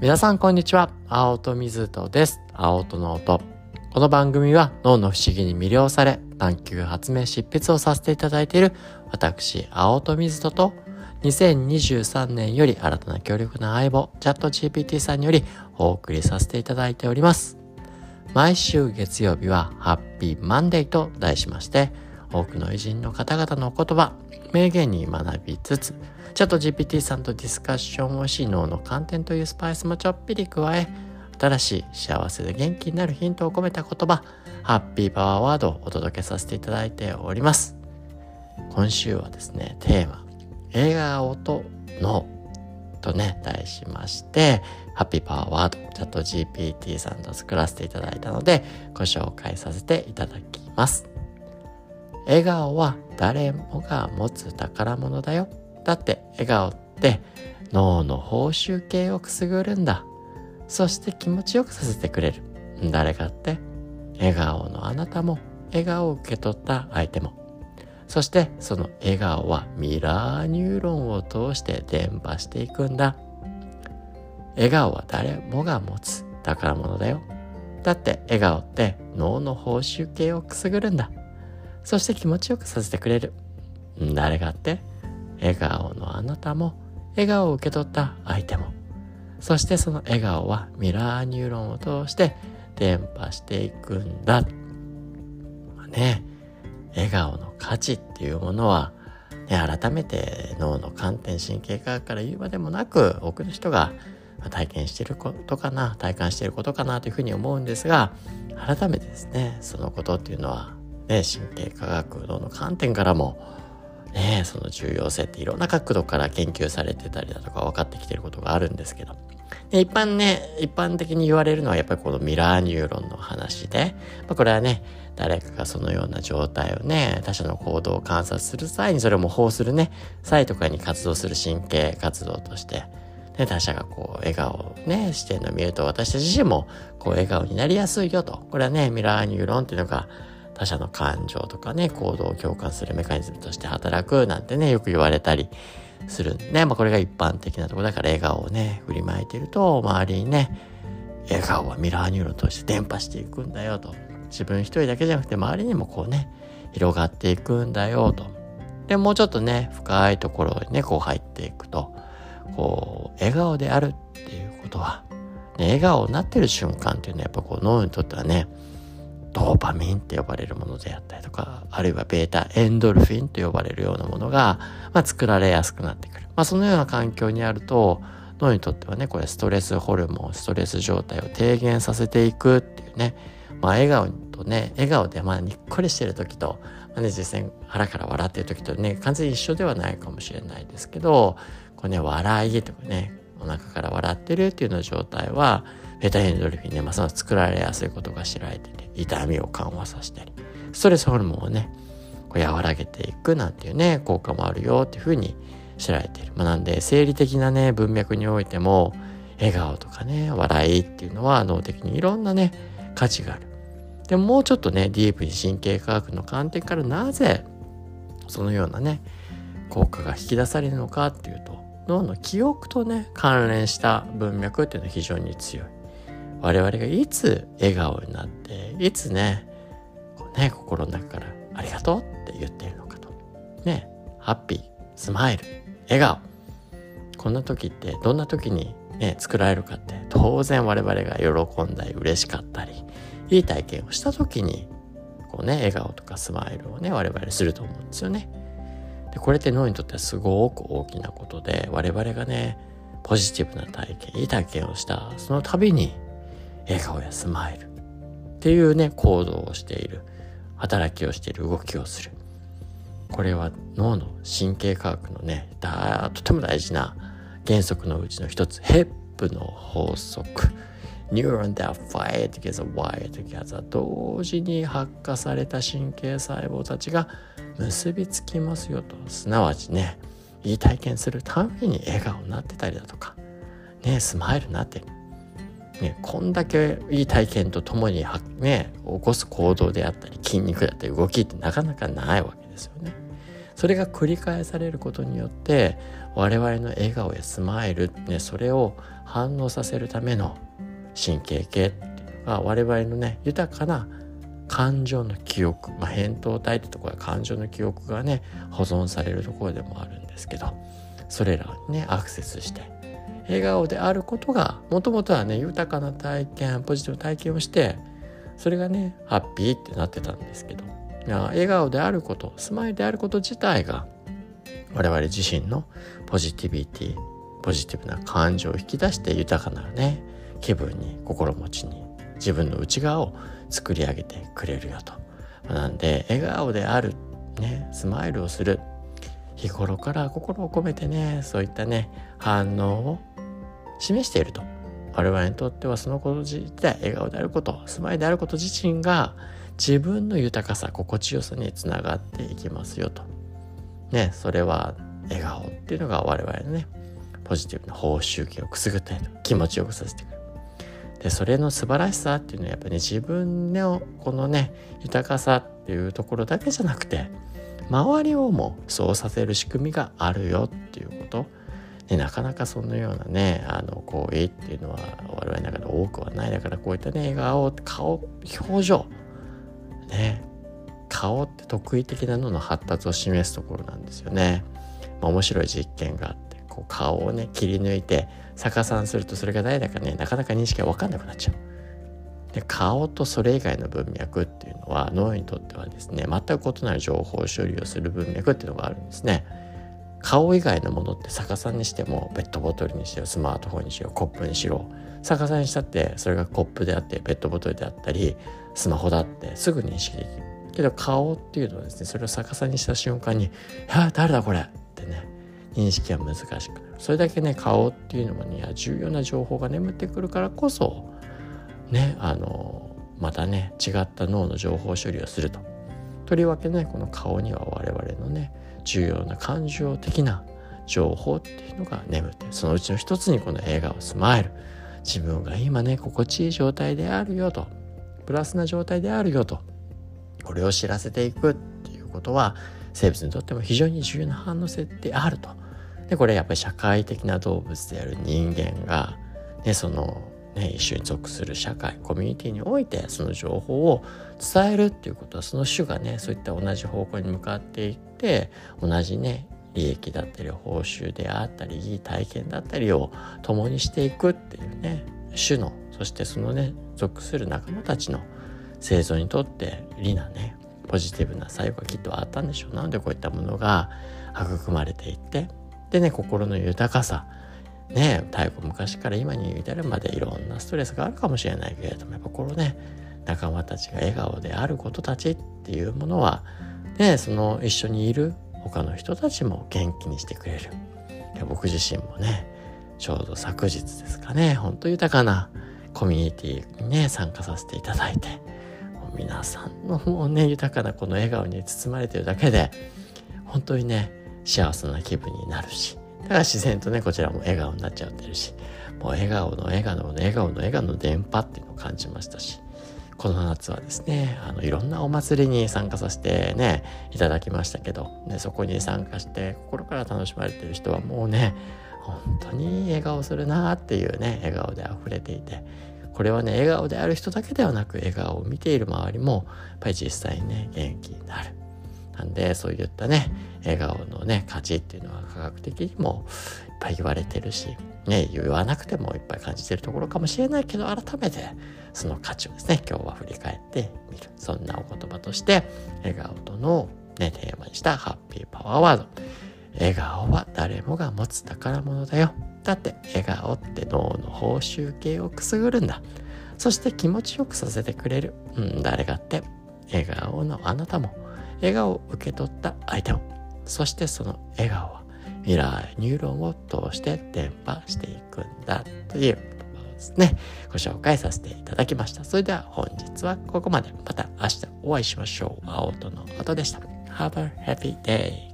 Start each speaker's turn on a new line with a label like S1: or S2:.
S1: 皆さんこんにちは。青戸水戸です。青戸の音。この番組は脳の不思議に魅了され探求発明執筆をさせていただいている私青戸水戸と2023年より新たな強力な相棒チャット GPT さんによりお送りさせていただいております。毎週月曜日はハッピーマンデーと題しまして多くの偉人の方々のお言葉名言に学びつつチャット GPT さんとディスカッションをし脳の観点というスパイスもちょっぴり加え新しい幸せで元気になるヒントを込めた言葉ハッピーパワーワードをお届けさせていただいております。今週はですねテーマ笑顔と脳とね題しましてハッピーパワーワードチャット GPT さんと作らせていただいたのでご紹介させていただきます。笑顔は誰もが持つ宝物だよ。だって笑顔って脳の報酬系をくすぐるんだ。そして気持ちよくさせてくれる。誰かって笑顔のあなたも笑顔を受け取った相手も。そしてその笑顔はミラーニューロンを通して伝播していくんだ。笑顔は誰もが持つ。宝物だよ。だって笑顔って脳の報酬系をくすぐるんだ。そして気持ちよくさせてくれる。誰がって笑顔のあなたも笑顔を受け取った相手も。そしてその笑顔はミラーニューロンを通して伝播していくんだ、まあ、ね笑顔の価値っていうものは、ね、改めて脳の観点神経科学から言うまでもなく多くの人が体験していることかな体感していることかなというふうに思うんですが改めてですねそのことっていうのは、ね、神経科学脳の観点からもねその重要性っていろんな角度から研究されてたりだとか分かってきてることがあるんですけど。で一般ね一般的に言われるのはやっぱりこのミラーニューロンの話で、まあ、これはね誰かがそのような状態をね他者の行動を観察する際にそれを模倣するね際とかに活動する神経活動としてで他者がこう笑顔をねしてるのを見ると私たち自身もこう笑顔になりやすいよと。これはねミラーニューロンっていうのが他者の感情とかね、行動を共感するメカニズムとして働くなんてね、よく言われたりするんで、まあこれが一般的なとこだから笑顔をね、振りまいてると、周りにね、笑顔はミラーニューロンとして伝播していくんだよと。自分一人だけじゃなくて周りにもこうね、広がっていくんだよと。で、もうちょっとね、深いところにね、こう入っていくと、こう、笑顔であるっていうことは、ね、笑顔になってる瞬間っていうのはやっぱこう脳にとってはね、ドーパミンって呼ばれるものであったりとか、あるいはベータエンドルフィンと呼ばれるようなものが、まあ、作られやすくなってくる。まあ、そのような環境にあると、脳にとってはね、これストレスホルモン、ストレス状態を低減させていくっていうね、まあ、笑顔とね、笑顔でまあにっこりしてる時と、まあね、実際腹から笑ってる時とね、完全に一緒ではないかもしれないですけど、これね、笑いとかね、お腹から笑ってるっていうような状態は、ベタエンドルフィンね、まあ、その作られやすいことが知られてて、痛みを緩和させたり、ストレスホルモンをね、こう和らげていくなんていうね、効果もあるよっていうふうに知られている。まあ、なんで、生理的なね、文脈においても、笑顔とかね、笑いっていうのは脳的にいろんなね、価値がある。でももうちょっとね、ディープに神経科学の観点からなぜ、そのようなね、効果が引き出されるのかっていうと、脳の記憶とね、関連した文脈っていうのは非常に強い。我々がいつ笑顔になっていつねね心の中から「ありがとう」って言ってるのかとねハッピースマイル笑顔こんな時ってどんな時にね作られるかって当然我々が喜んだり嬉しかったりいい体験をした時にこうね笑顔とかスマイルをね我々すると思うんですよね。でこれって脳にとってはすごく大きなことで我々がねポジティブな体験いい体験をしたその度に笑顔やスマイル。っていうね行動をしている。働きをしている動きをする。これは脳の神経科学のねだとても大事な原則のうちの一つ。ヘップの法則。ニューロン that fire together wire together 同時に発火された神経細胞たちが結びつきますよと。すなわちねいい体験するために笑顔になってたりだとか。ねスマイルになってるね、こんだけいい体験とともにね、起こす行動であったり筋肉だったり動きってなかなかないわけですよね。それが繰り返されることによって我々の笑顔やスマイル、ね、それを反応させるための神経系っていうのが我々のね豊かな感情の記憶、まあ、扁桃体ってところは感情の記憶がね保存されるところでもあるんですけどそれらにねアクセスして笑顔であることがもともとはね豊かな体験ポジティブ体験をしてそれがねハッピーってなってたんですけど笑顔であることスマイルであること自体が我々自身のポジティビティポジティブな感情を引き出して豊かなね気分に心持ちに自分の内側を作り上げてくれるよと。なんで笑顔であるねスマイルをする日頃から心を込めてねそういったね反応を示していると。我々にとってはそのこと自体笑顔であること。スマイルであること自身が自分の豊かさ心地よさにつながっていきますよと。ねそれは笑顔っていうのが我々のねポジティブな報酬系をくすぐったり気持ちよくさせてくれる。でそれの素晴らしさっていうのはやっぱり、ね、自分のこのね豊かさっていうところだけじゃなくて周りをもそうさせる仕組みがあるよっていうこと。でなかなかそのようなねあの行為っていうのは我々の中で多くはないだからこういったね笑顔顔表情ね顔って特異的なのの発達を示すところなんですよね。まあ、面白い実験があってこう顔をね切り抜いて逆さんするとそれが誰だかねなかなか認識が分かんなくなっちゃう。で顔とそれ以外の文脈っていうのは脳にとってはですね全く異なる情報処理をする文脈っていうのがあるんですね。顔以外のものって逆さにしてもペットボトルにしろスマートフォンにしろコップにしろ逆さにしたってそれがコップであってペットボトルであったりスマホだってすぐ認識できるけど顔っていうのはですねそれを逆さにした瞬間に「や誰だこれ!」ってね認識は難しくそれだけね顔っていうのには重要な情報が眠ってくるからこそねあのまたね違った脳の情報処理をすると。とりわけねこの顔には我々のね重要な感情的な情報っていうのが眠ってそのうちの一つにこの笑顔スマイル。自分が今ね心地いい状態であるよと。プラスな状態であるよと。これを知らせていくっていうことは生物にとっても非常に重要な反応性であると。でこれやっぱり社会的な動物である人間が、ね、その、ね、一緒に属する社会コミュニティにおいてその情報を伝えるっていうことはその種がねそういった同じ方向に向かっていって同じね利益だったり報酬であったりいい体験だったりを共にしていくっていうね種のそしてそのね属する仲間たちの生存にとって利なねポジティブな作用がきっとあったんでしょう。なのでこういったものが育まれていってでね心の豊かさね太古昔から今に至るまでいろんなストレスがあるかもしれないけれどもやっぱこのね仲間たちが笑顔であることたちっていうものはねその一緒にいる他の人たちも元気にしてくれる。僕自身もねちょうど昨日ですかねほんと豊かなコミュニティにね参加させていただいて皆さんのもうね豊かなこの笑顔に包まれてるだけで本当にね幸せな気分になるしだから自然とねこちらも笑顔になっちゃってるしもう笑顔の笑顔の笑顔の笑顔の電波っていうのを感じましたしこの夏はですねあのいろんなお祭りに参加させてねいただきましたけど、ね、そこに参加して心から楽しまれてる人はもうね本当に笑顔するなっていうね笑顔で溢れていてこれはね笑顔である人だけではなく笑顔を見ている周りもやっぱり実際にね元気になる。なんでそういったね笑顔のね価値っていうのは科学的にもいっぱい言われてるし、ね、言わなくてもいっぱい感じてるところかもしれないけど改めてその価値をですね今日は振り返ってみる。そんなお言葉として笑顔との、ね、テーマにしたハッピーパワーワード。笑顔は誰もが持つ宝物だよ。だって笑顔って脳の報酬系をくすぐるんだ。そして気持ちよくさせてくれる、うん、誰がって笑顔のあなたも笑顔を受け取った相手もそしてその笑顔。は未来ニューロンを通して伝播していくんだということですねご紹介させていただきました。それでは本日はここまで。また明日お会いしましょう。青との音でした。Have a happy day.